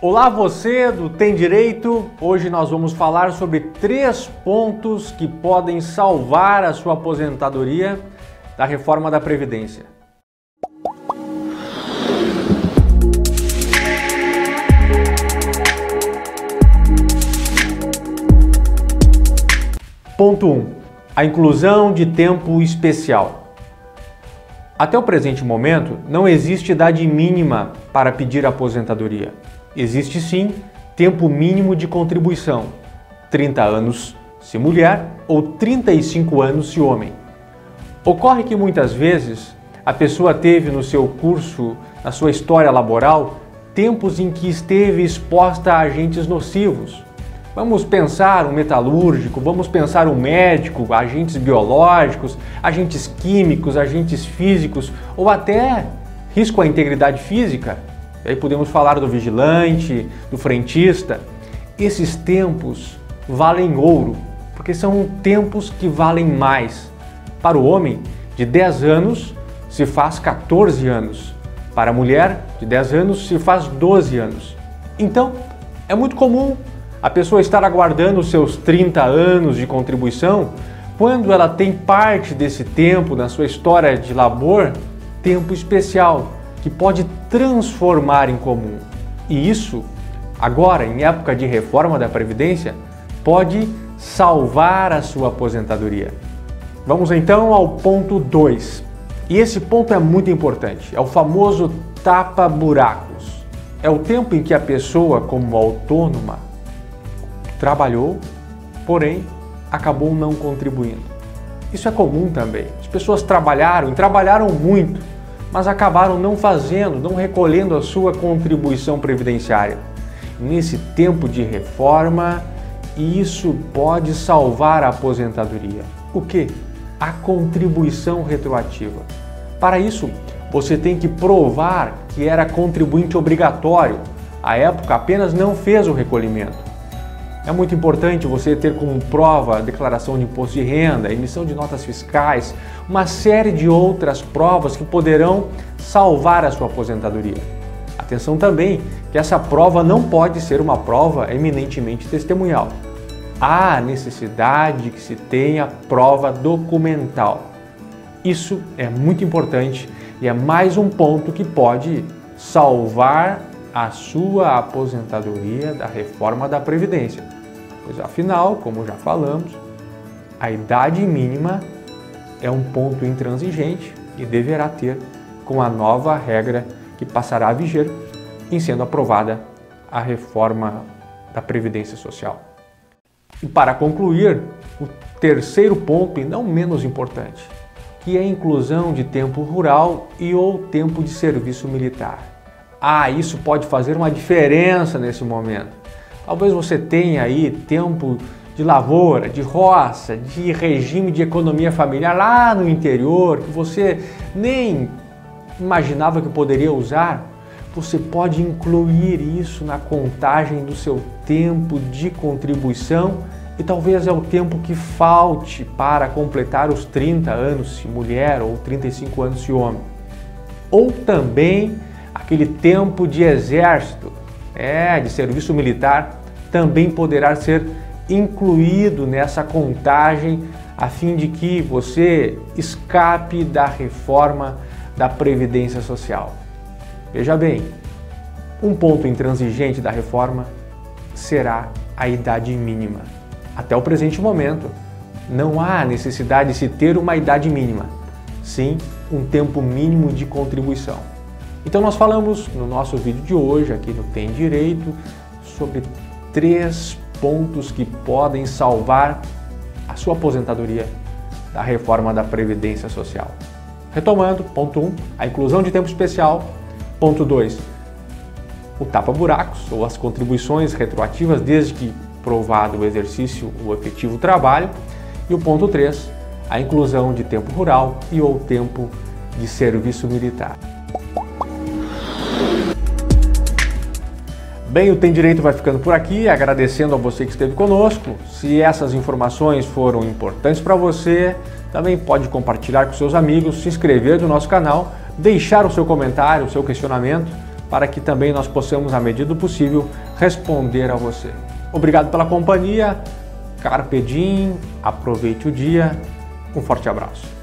Olá você do Tem Direito. Hoje nós vamos falar sobre três pontos que podem salvar a sua aposentadoria da reforma da Previdência. Ponto 1. Um, a inclusão de tempo especial. Até o presente momento, não existe idade mínima para pedir aposentadoria. Existe sim tempo mínimo de contribuição: 30 anos se mulher ou 35 anos se homem. Ocorre que muitas vezes a pessoa teve no seu curso, na sua história laboral, tempos em que esteve exposta a agentes nocivos. Vamos pensar um metalúrgico, vamos pensar um médico, agentes biológicos, agentes químicos, agentes físicos ou até risco à integridade física. Aí podemos falar do vigilante, do frentista. Esses tempos valem ouro, porque são tempos que valem mais. Para o homem, de 10 anos se faz 14 anos. Para a mulher, de 10 anos se faz 12 anos. Então, é muito comum a pessoa estar aguardando os seus 30 anos de contribuição quando ela tem parte desse tempo na sua história de labor, tempo especial, que pode transformar em comum. E isso, agora, em época de reforma da Previdência, pode salvar a sua aposentadoria. Vamos então ao ponto 2. E esse ponto é muito importante, é o famoso tapa-buracos. É o tempo em que a pessoa, como autônoma, trabalhou, porém acabou não contribuindo. Isso é comum também. As pessoas trabalharam e trabalharam muito, mas acabaram não fazendo, não recolhendo a sua contribuição previdenciária. Nesse tempo de reforma, isso pode salvar a aposentadoria. O que? A contribuição retroativa. Para isso, você tem que provar que era contribuinte obrigatório. À época, apenas não fez o recolhimento. É muito importante você ter como prova a declaração de imposto de renda, emissão de notas fiscais, uma série de outras provas que poderão salvar a sua aposentadoria. Atenção também que essa prova não pode ser uma prova eminentemente testemunhal. Há necessidade que se tenha prova documental. Isso é muito importante e é mais um ponto que pode salvar a sua aposentadoria da reforma da Previdência pois afinal, como já falamos, a idade mínima é um ponto intransigente e deverá ter com a nova regra que passará a viger em sendo aprovada a reforma da Previdência Social. E para concluir, o terceiro ponto, e não menos importante, que é a inclusão de tempo rural e ou tempo de serviço militar. Ah, isso pode fazer uma diferença nesse momento. Talvez você tenha aí tempo de lavoura, de roça, de regime de economia familiar lá no interior que você nem imaginava que poderia usar. Você pode incluir isso na contagem do seu tempo de contribuição e talvez é o tempo que falte para completar os 30 anos se mulher ou 35 anos se homem. Ou também aquele tempo de exército, é, de serviço militar também poderá ser incluído nessa contagem a fim de que você escape da reforma da Previdência Social. Veja bem, um ponto intransigente da reforma será a idade mínima. Até o presente momento, não há necessidade de se ter uma idade mínima, sim um tempo mínimo de contribuição. Então nós falamos no nosso vídeo de hoje, aqui no Tem Direito, sobre três pontos que podem salvar a sua aposentadoria da reforma da Previdência Social. Retomando, ponto 1, um, a inclusão de tempo especial. Ponto 2, o tapa-buracos ou as contribuições retroativas desde que provado o exercício, o efetivo trabalho. E o ponto 3, a inclusão de tempo rural e ou tempo de serviço militar. Bem, o Tem Direito vai ficando por aqui, agradecendo a você que esteve conosco. Se essas informações foram importantes para você, também pode compartilhar com seus amigos, se inscrever no nosso canal, deixar o seu comentário, o seu questionamento. para que também nós possamos, à medida do possível, responder a você. Obrigado pela companhia, Carpe Diem, aproveite o dia, um forte abraço.